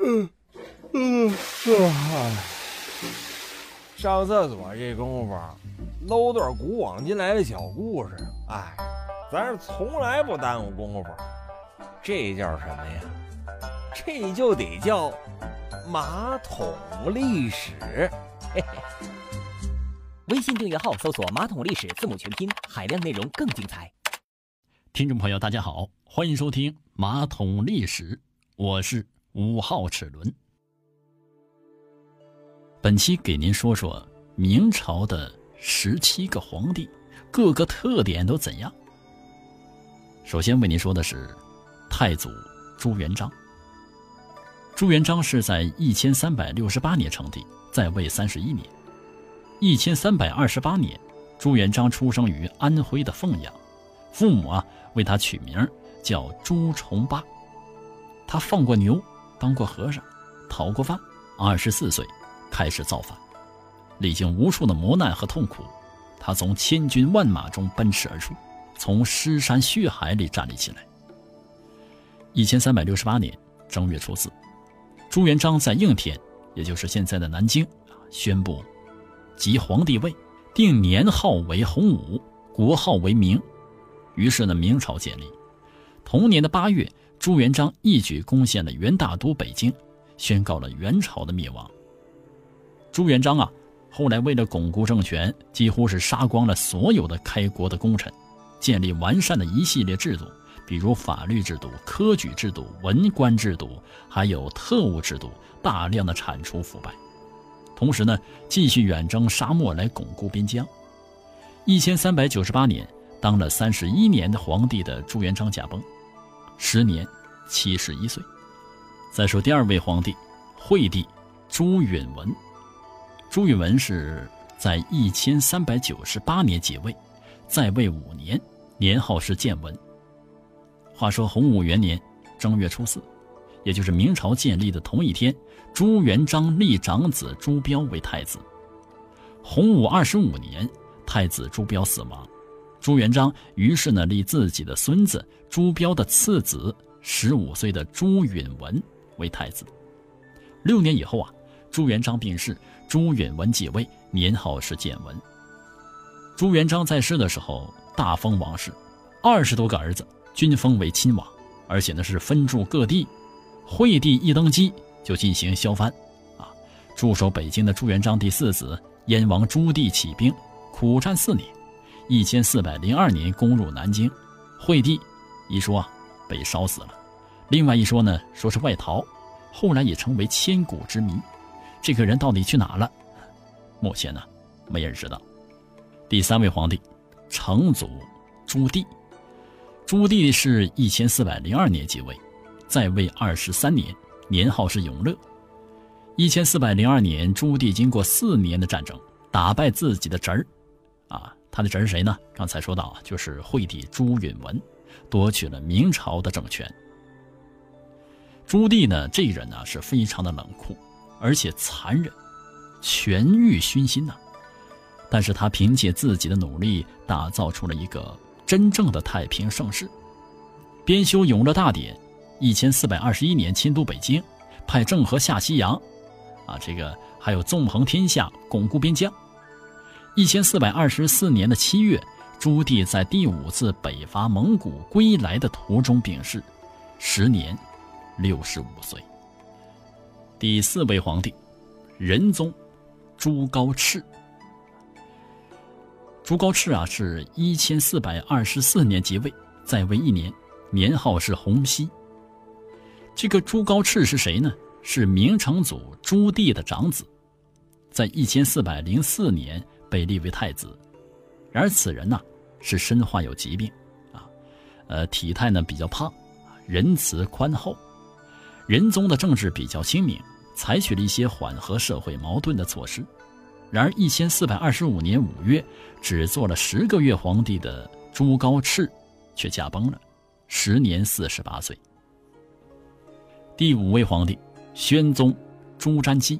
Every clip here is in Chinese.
嗯嗯啊！上厕所这功夫，搂段古往今来的小故事。哎，咱是从来不耽误功夫。这叫什么呀？这就得叫马桶历史。嘿嘿。微信订阅号搜索“马桶历史”字母全拼，海量内容更精彩。听众朋友，大家好，欢迎收听《马桶历史》，我是五号齿轮。本期给您说说明朝的十七个皇帝，各个特点都怎样？首先为您说的是太祖朱元璋。朱元璋是在一千三百六十八年称帝，在位三十一年。一千三百二十八年，朱元璋出生于安徽的凤阳，父母啊为他取名叫朱重八。他放过牛，当过和尚，讨过饭。二十四岁开始造反，历经无数的磨难和痛苦，他从千军万马中奔驰而出，从尸山血海里站立起来。一千三百六十八年正月初四，朱元璋在应天，也就是现在的南京啊，宣布。即皇帝位，定年号为洪武，国号为明。于是呢，明朝建立。同年的八月，朱元璋一举攻陷了元大都北京，宣告了元朝的灭亡。朱元璋啊，后来为了巩固政权，几乎是杀光了所有的开国的功臣，建立完善的一系列制度，比如法律制度、科举制度、文官制度，还有特务制度，大量的铲除腐败。同时呢，继续远征沙漠来巩固边疆。一千三百九十八年，当了三十一年的皇帝的朱元璋驾崩，时年七十一岁。再说第二位皇帝，惠帝朱允文。朱允文是在一千三百九十八年即位，在位五年，年号是建文。话说洪武元年正月初四。也就是明朝建立的同一天，朱元璋立长子朱标为太子。洪武二十五年，太子朱标死亡，朱元璋于是呢立自己的孙子朱标的次子十五岁的朱允文为太子。六年以后啊，朱元璋病逝，朱允文继位，年号是建文。朱元璋在世的时候大封王室，二十多个儿子均封为亲王，而且呢是分驻各地。惠帝一登基就进行削藩，啊，驻守北京的朱元璋第四子燕王朱棣起兵，苦战四年，一千四百零二年攻入南京。惠帝一说被烧死了，另外一说呢说是外逃，后来也成为千古之谜。这个人到底去哪了？目前呢没人知道。第三位皇帝，成祖朱棣。朱棣是一千四百零二年即位。在位二十三年，年号是永乐。一千四百零二年，朱棣经过四年的战争，打败自己的侄儿，啊，他的侄儿谁呢？刚才说到啊，就是惠帝朱允文，夺取了明朝的政权。朱棣呢，这人呢是非常的冷酷，而且残忍，权欲熏心呐。但是他凭借自己的努力，打造出了一个真正的太平盛世，编修《永乐大典》。一千四百二十一年迁都北京，派郑和下西洋，啊，这个还有纵横天下，巩固边疆。一千四百二十四年的七月，朱棣在第五次北伐蒙古归来的途中病逝，时年六十五岁。第四位皇帝，仁宗朱高炽。朱高炽啊，是一千四百二十四年即位，在位一年，年号是洪熙。这个朱高炽是谁呢？是明成祖朱棣的长子，在一千四百零四年被立为太子。然而此人呢是身患有疾病，啊，呃，体态呢比较胖，仁慈宽厚。仁宗的政治比较清明，采取了一些缓和社会矛盾的措施。然而一千四百二十五年五月，只做了十个月皇帝的朱高炽却驾崩了，时年四十八岁。第五位皇帝，宣宗朱瞻基。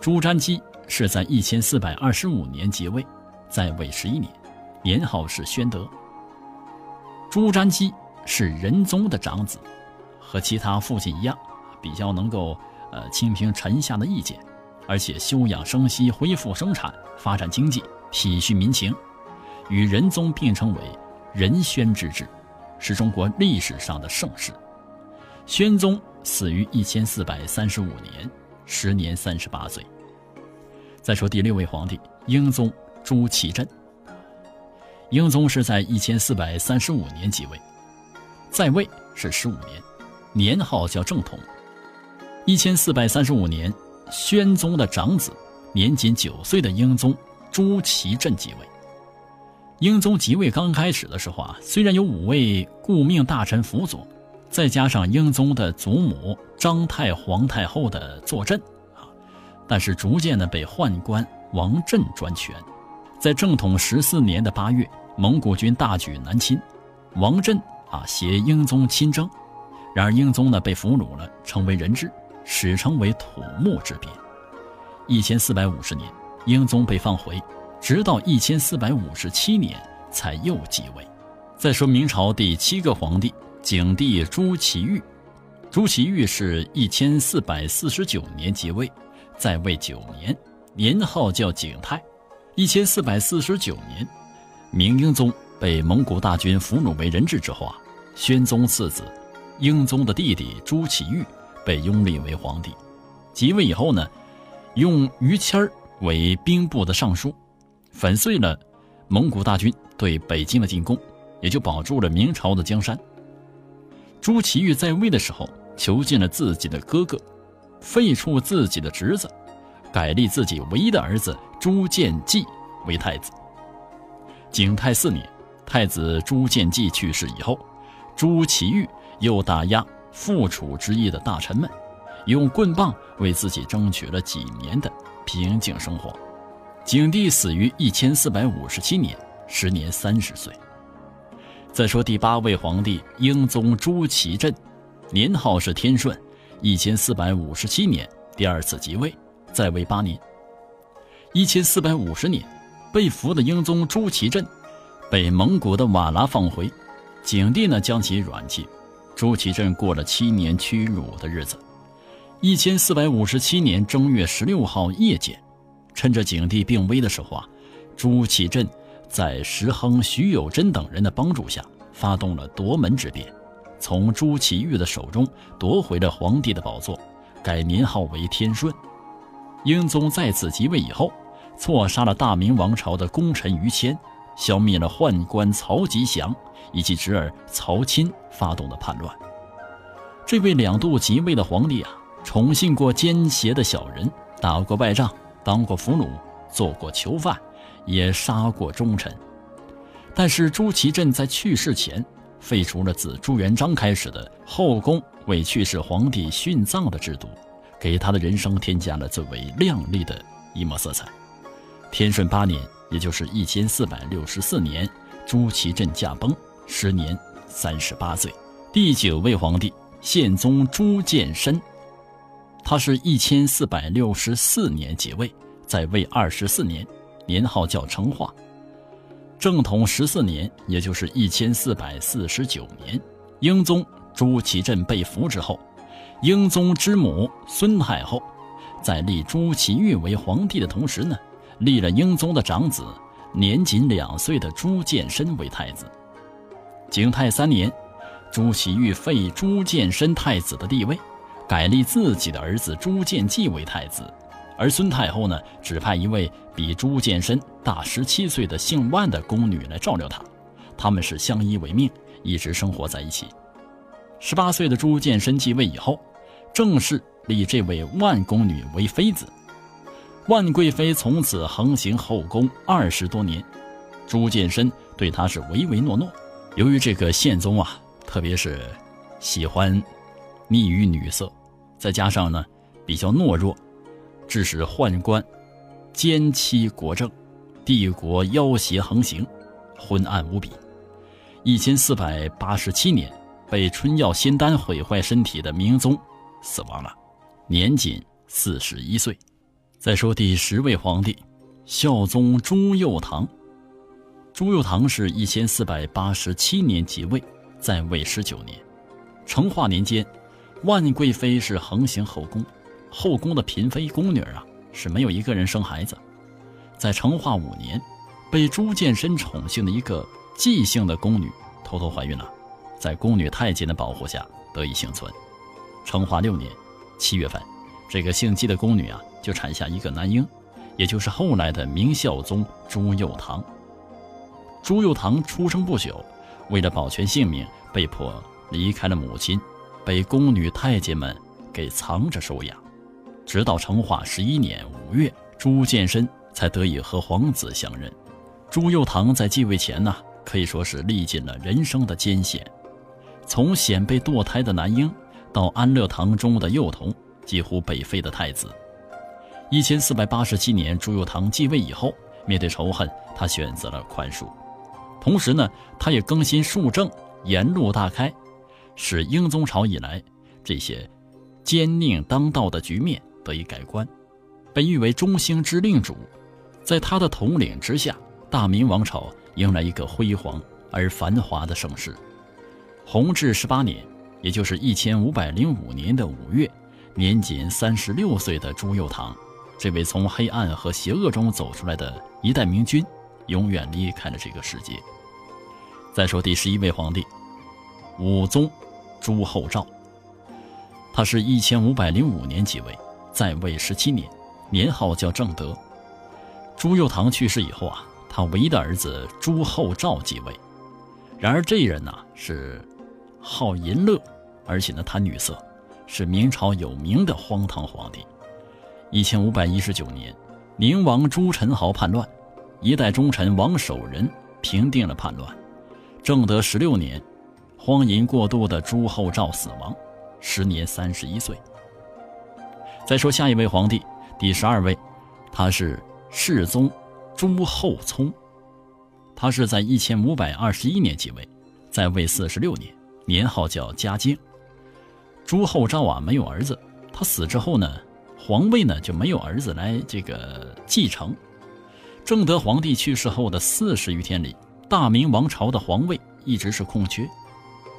朱瞻基是在一千四百二十五年即位，在位十一年，年号是宣德。朱瞻基是仁宗的长子，和其他父亲一样，比较能够呃倾听臣下的意见，而且休养生息，恢复生产，发展经济，体恤民情，与仁宗并称为仁宣之治，是中国历史上的盛世。宣宗死于一千四百三十五年，时年三十八岁。再说第六位皇帝英宗朱祁镇。英宗是在一千四百三十五年即位，在位是十五年，年号叫正统。一千四百三十五年，宣宗的长子，年仅九岁的英宗朱祁镇即位。英宗即位刚开始的时候啊，虽然有五位顾命大臣辅佐，再加上英宗的祖母张太皇太后的坐镇，但是逐渐的被宦官王振专权。在正统十四年的八月，蒙古军大举南侵，王振啊携英宗亲征，然而英宗呢被俘虏了，成为人质，史称为土木之变。一千四百五十年，英宗被放回，直到一千四百五十七年才又继位。再说明朝第七个皇帝景帝朱祁钰，朱祁钰是一千四百四十九年即位，在位九年，年号叫景泰。一千四百四十九年，明英宗被蒙古大军俘虏为人质之后啊，宣宗次子英宗的弟弟朱祁钰被拥立为皇帝。即位以后呢，用于谦儿为兵部的尚书，粉碎了蒙古大军对北京的进攻，也就保住了明朝的江山。朱祁钰在位的时候，囚禁了自己的哥哥，废黜自己的侄子。改立自己唯一的儿子朱见济为太子。景泰四年，太子朱见济去世以后，朱祁钰又打压复楚之意的大臣们，用棍棒为自己争取了几年的平静生活。景帝死于一千四百五十七年，时年三十岁。再说第八位皇帝英宗朱祁镇，年号是天顺，一千四百五十七年第二次即位。在位八年，一千四百五十年，被俘的英宗朱祁镇被蒙古的瓦剌放回，景帝呢将其软禁，朱祁镇过了七年屈辱的日子。一千四百五十七年正月十六号夜间，趁着景帝病危的时候啊，朱祁镇在石亨、徐有贞等人的帮助下，发动了夺门之变，从朱祁钰的手中夺回了皇帝的宝座，改年号为天顺。英宗再次即位以后，错杀了大明王朝的功臣于谦，消灭了宦官曹吉祥以及侄儿曹钦发动的叛乱。这位两度即位的皇帝啊，宠幸过奸邪的小人，打过败仗，当过俘虏，做过囚犯，也杀过忠臣。但是朱祁镇在去世前，废除了自朱元璋开始的后宫为去世皇帝殉葬的制度。给他的人生添加了最为亮丽的一抹色彩。天顺八年，也就是一千四百六十四年，朱祁镇驾崩，时年三十八岁。第九位皇帝宪宗朱见深，他是一千四百六十四年即位，在位二十四年，年号叫成化。正统十四年，也就是一千四百四十九年，英宗朱祁镇被俘之后。英宗之母孙太后，在立朱祁钰为皇帝的同时呢，立了英宗的长子年仅两岁的朱见深为太子。景泰三年，朱祁钰废朱见深太子的地位，改立自己的儿子朱见济为太子，而孙太后呢，指派一位比朱见深大十七岁的姓万的宫女来照料他，他们是相依为命，一直生活在一起。十八岁的朱见深继位以后。正式立这位万宫女为妃子，万贵妃从此横行后宫二十多年。朱见深对她是唯唯诺诺。由于这个宪宗啊，特别是喜欢溺于女色，再加上呢比较懦弱，致使宦官奸欺国政，帝国妖邪横行，昏暗无比。一千四百八十七年，被春药仙丹毁坏身体的明宗。死亡了，年仅四十一岁。再说第十位皇帝，孝宗朱佑樘。朱佑樘是一千四百八十七年即位，在位十九年，成化年间，万贵妃是横行后宫，后宫的嫔妃宫女啊是没有一个人生孩子。在成化五年，被朱见深宠幸的一个姬姓的宫女偷偷怀孕了，在宫女太监的保护下得以幸存。成化六年七月份，这个姓姬的宫女啊就产下一个男婴，也就是后来的明孝宗朱佑樘。朱佑樘出生不久，为了保全性命，被迫离开了母亲，被宫女太监们给藏着收养，直到成化十一年五月，朱见深才得以和皇子相认。朱佑樘在继位前呢，可以说是历尽了人生的艰险，从险被堕胎的男婴，到安乐堂中的幼童，几乎被废的太子。一千四百八十七年，朱佑樘继位以后，面对仇恨，他选择了宽恕。同时呢，他也更新数政，沿路大开，使英宗朝以来这些奸佞当道的局面得以改观，被誉为中兴之令主。在他的统领之下，大明王朝迎来一个辉煌而繁华的盛世。弘治十八年，也就是一千五百零五年的五月，年仅三十六岁的朱佑樘，这位从黑暗和邪恶中走出来的一代明君，永远离开了这个世界。再说第十一位皇帝，武宗朱厚照。他是一千五百零五年即位，在位十七年，年号叫正德。朱佑樘去世以后啊，他唯一的儿子朱厚照继位。然而这人呢是好淫乐，而且呢贪女色，是明朝有名的荒唐皇帝。一千五百一十九年，宁王朱宸濠叛乱，一代忠臣王守仁平定了叛乱。正德十六年，荒淫过度的朱厚照死亡，时年三十一岁。再说下一位皇帝，第十二位，他是世宗朱厚熜，他是在一千五百二十一年继位，在位四十六年，年号叫嘉靖。朱厚照啊没有儿子，他死之后呢，皇位呢就没有儿子来这个继承。正德皇帝去世后的四十余天里。大明王朝的皇位一直是空缺，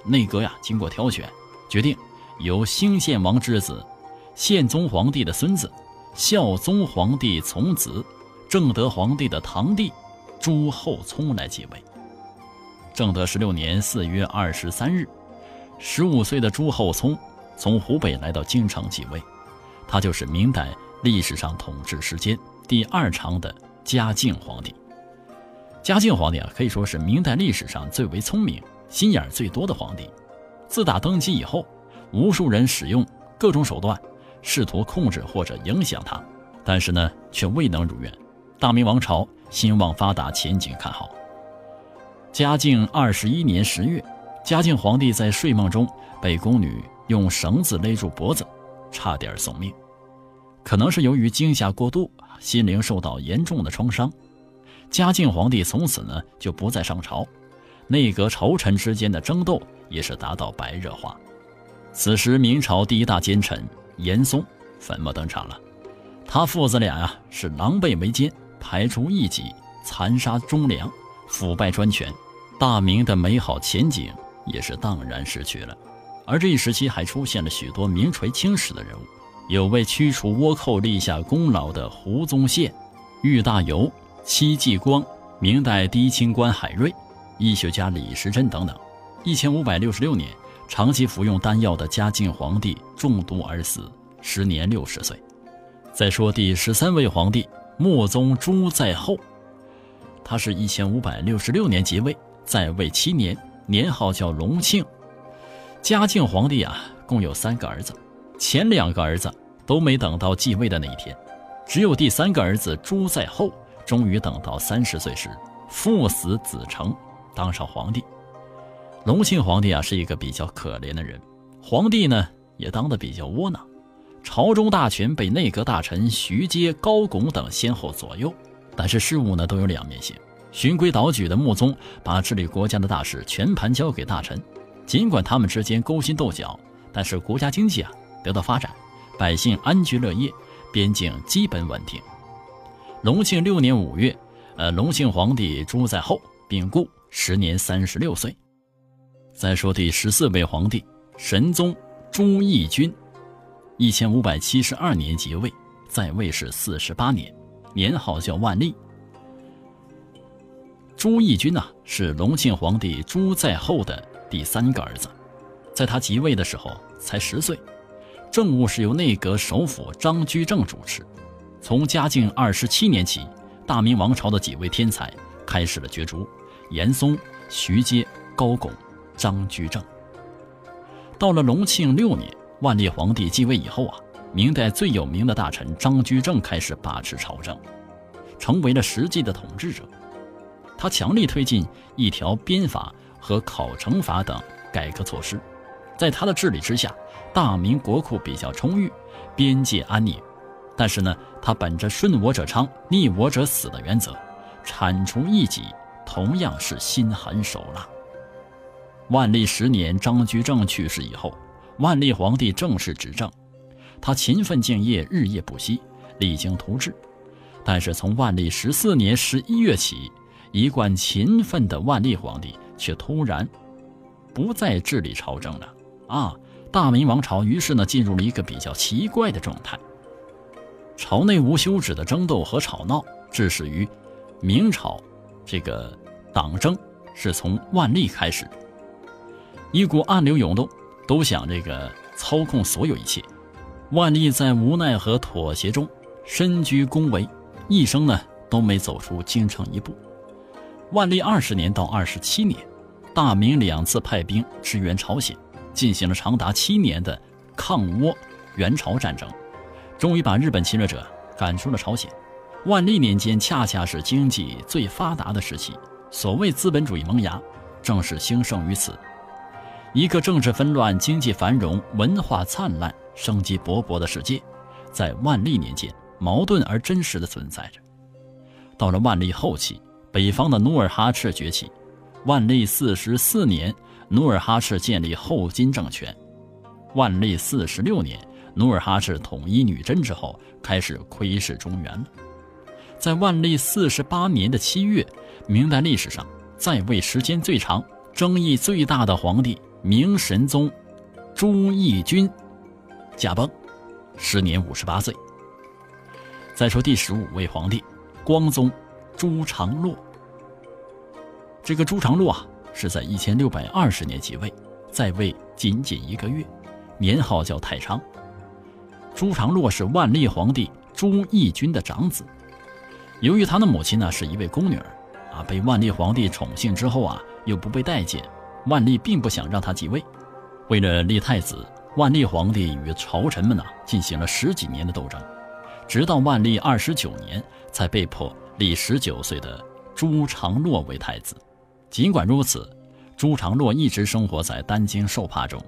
内阁呀经过挑选，决定由兴献王之子、宪宗皇帝的孙子、孝宗皇帝从子、正德皇帝的堂弟朱厚熜来继位。正德十六年四月二十三日，十五岁的朱厚熜从湖北来到京城继位，他就是明代历史上统治时间第二长的嘉靖皇帝。嘉靖皇帝啊，可以说是明代历史上最为聪明、心眼最多的皇帝。自打登基以后，无数人使用各种手段，试图控制或者影响他，但是呢，却未能如愿。大明王朝兴旺发达，前景看好。嘉靖二十一年十月，嘉靖皇帝在睡梦中被宫女用绳子勒住脖子，差点送命。可能是由于惊吓过度，心灵受到严重的创伤。嘉靖皇帝从此呢就不再上朝，内阁朝臣之间的争斗也是达到白热化。此时，明朝第一大奸臣严嵩粉墨登场了，他父子俩呀是狼狈为奸，排除异己，残杀忠良，腐败专权，大明的美好前景也是荡然失去了。而这一时期还出现了许多名垂青史的人物，有为驱除倭寇立下功劳的胡宗宪、郁大猷。戚继光、明代第一清官海瑞、医学家李时珍等等。一千五百六十六年，长期服用丹药的嘉靖皇帝中毒而死，时年六十岁。再说第十三位皇帝穆宗朱在后，他是一千五百六十六年即位，在位七年，年号叫隆庆。嘉靖皇帝啊，共有三个儿子，前两个儿子都没等到继位的那一天，只有第三个儿子朱在后。终于等到三十岁时，父死子承，当上皇帝。隆庆皇帝啊，是一个比较可怜的人，皇帝呢也当得比较窝囊，朝中大权被内阁大臣徐阶、高拱等先后左右。但是事物呢都有两面性，循规蹈矩的穆宗把治理国家的大事全盘交给大臣，尽管他们之间勾心斗角，但是国家经济啊得到发展，百姓安居乐业，边境基本稳定。隆庆六年五月，呃，隆庆皇帝朱在后病故，时年三十六岁。再说第十四位皇帝神宗朱翊钧，一千五百七十二年即位，在位是四十八年，年号叫万历。朱翊钧呐，是隆庆皇帝朱在后的第三个儿子，在他即位的时候才十岁，政务是由内阁首辅张居正主持。从嘉靖二十七年起，大明王朝的几位天才开始了角逐：严嵩、徐阶、高拱、张居正。到了隆庆六年，万历皇帝继位以后啊，明代最有名的大臣张居正开始把持朝政，成为了实际的统治者。他强力推进一条鞭法和考成法等改革措施，在他的治理之下，大明国库比较充裕，边界安宁。但是呢，他本着顺我者昌，逆我者死的原则，铲除异己同样是心狠手辣。万历十年，张居正去世以后，万历皇帝正式执政，他勤奋敬业，日夜不息，励精图治。但是从万历十四年十一月起，一贯勤奋的万历皇帝却突然不再治理朝政了啊！大明王朝于是呢进入了一个比较奇怪的状态。朝内无休止的争斗和吵闹，致使于明朝这个党争是从万历开始，一股暗流涌动，都想这个操控所有一切。万历在无奈和妥协中身居宫闱，一生呢都没走出京城一步。万历二十年到二十七年，大明两次派兵支援朝鲜，进行了长达七年的抗倭援朝战争，终于把日本侵略者赶出了朝鲜。万历年间恰恰是经济最发达的时期，所谓资本主义萌芽，正是兴盛于此。一个政治纷乱、经济繁荣、文化灿烂、生机勃勃的世界，在万历年间矛盾而真实的存在着。到了万历后期。北方的努尔哈赤崛起，万历四十四年，努尔哈赤建立后金政权。万历四十六年，努尔哈赤统一女真之后，开始窥视中原了。在万历四十八年的七月，明代历史上在位时间最长、争议最大的皇帝明神宗朱翊钧驾崩，时年五十八岁。再说第十五位皇帝光宗朱常洛。这个朱常洛啊，是在一千六百二十年即位，在位仅仅一个月，年号叫太昌。朱常洛是万历皇帝朱翊钧的长子，由于他的母亲呢是一位宫女儿，啊，被万历皇帝宠幸之后啊，又不被待见，万历并不想让他继位。为了立太子，万历皇帝与朝臣们呢进行了十几年的斗争，直到万历二十九年才被迫立十九岁的朱常洛为太子。尽管如此，朱常洛一直生活在担惊受怕中。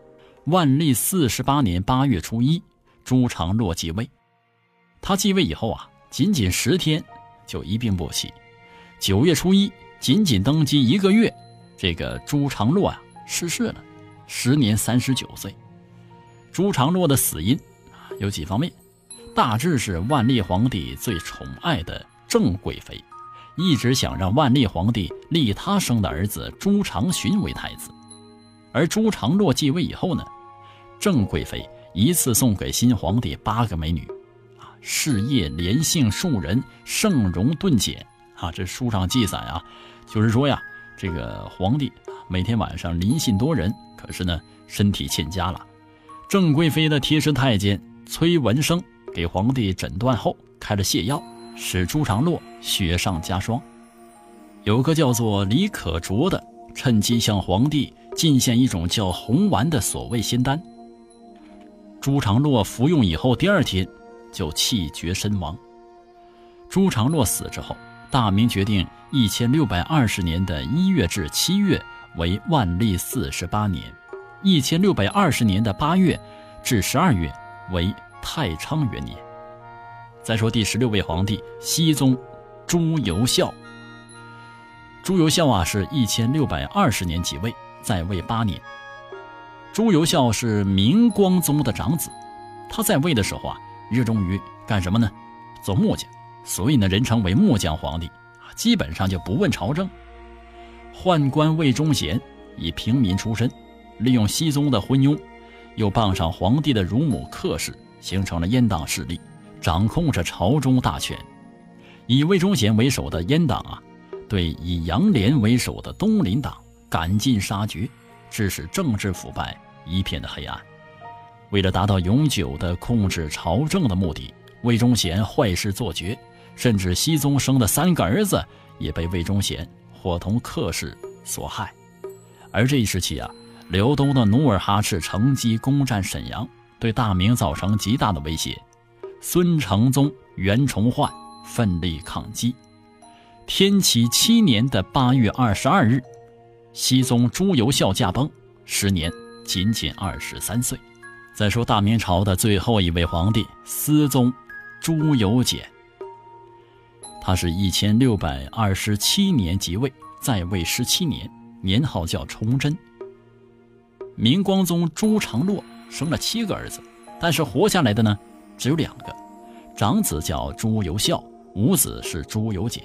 万历四十八年八月初一，朱常洛继位。他继位以后啊，仅仅十天就一病不起。九月初一，仅仅登基一个月，这个朱常洛啊逝世了，时年三十九岁。朱常洛的死因啊有几方面，大致是万历皇帝最宠爱的郑贵妃。一直想让万历皇帝立他生的儿子朱常洵为太子，而朱常洛继位以后呢，郑贵妃一次送给新皇帝八个美女，啊，事业连幸数人，盛容顿减，啊，这书上记载啊，就是说呀，这个皇帝每天晚上临幸多人，可是呢身体欠佳了，郑贵妃的贴身太监崔文生给皇帝诊断后开了泻药。使朱常洛雪上加霜。有个叫做李可灼的，趁机向皇帝进献一种叫红丸的所谓仙丹。朱常洛服用以后，第二天就气绝身亡。朱常洛死之后，大明决定一千六百二十年的一月至七月为万历四十八年，一千六百二十年的八月至十二月为太昌元年。再说第十六位皇帝熹宗朱由校。朱由校啊，是一千六百二十年即位，在位八年。朱由校是明光宗的长子，他在位的时候啊，热衷于干什么呢？做木匠，所以呢，人称为木匠皇帝，基本上就不问朝政。宦官魏忠贤以平民出身，利用熹宗的昏庸，又傍上皇帝的乳母客氏，形成了阉党势力，掌控着朝中大权。以魏忠贤为首的阉党啊，对以杨涟为首的东林党赶尽杀绝，致使政治腐败一片的黑暗。为了达到永久的控制朝政的目的，魏忠贤坏事做绝，甚至熹宗生的三个儿子也被魏忠贤伙同客氏所害。而这一时期啊。刘东的努尔哈赤乘机攻占沈阳，对大明造成极大的威胁。孙承宗、袁崇焕奋力抗击。天启七年的八月二十二日，熹宗朱由校驾崩，时年仅仅二十三岁。再说大明朝的最后一位皇帝思宗朱由检，他是一千六百二十七年即位，在位十七年，年号叫崇祯。明光宗朱常洛生了七个儿子，但是活下来的呢，只有两个。长子叫朱由校，五子是朱由检。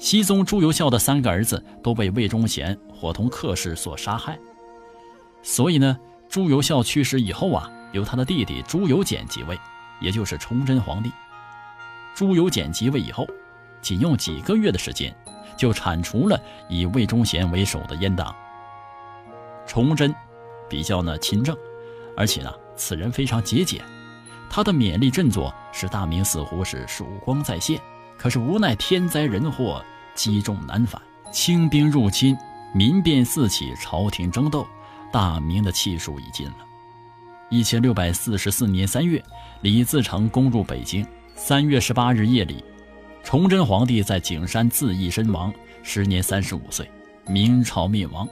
熹宗朱由校的三个儿子都被魏忠贤伙同客氏所杀害，所以呢，朱由校去世以后啊，由他的弟弟朱由检即位，也就是崇祯皇帝。朱由检即位以后，仅用几个月的时间，就铲除了以魏忠贤为首的阉党。崇祯。比较呢勤政，而且呢此人非常节俭，他的勉励振作使大明似乎是曙光再现。可是无奈天灾人祸积重难返，清兵入侵，民变四起，朝廷争斗，大明的气数已尽了。一千六百四十四年三月，李自成攻入北京。三月十八日夜里，崇祯皇帝在景山自缢身亡，时年三十五岁，明朝灭亡。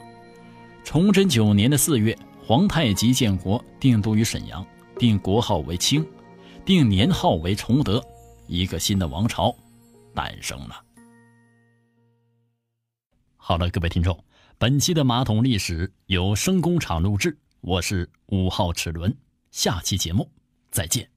崇祯九年的四月。皇太极建国，定都于沈阳，定国号为清，定年号为崇德，一个新的王朝诞生了。好了，各位听众，本期的马桶历史由声工厂录制，我是五号齿轮，下期节目再见。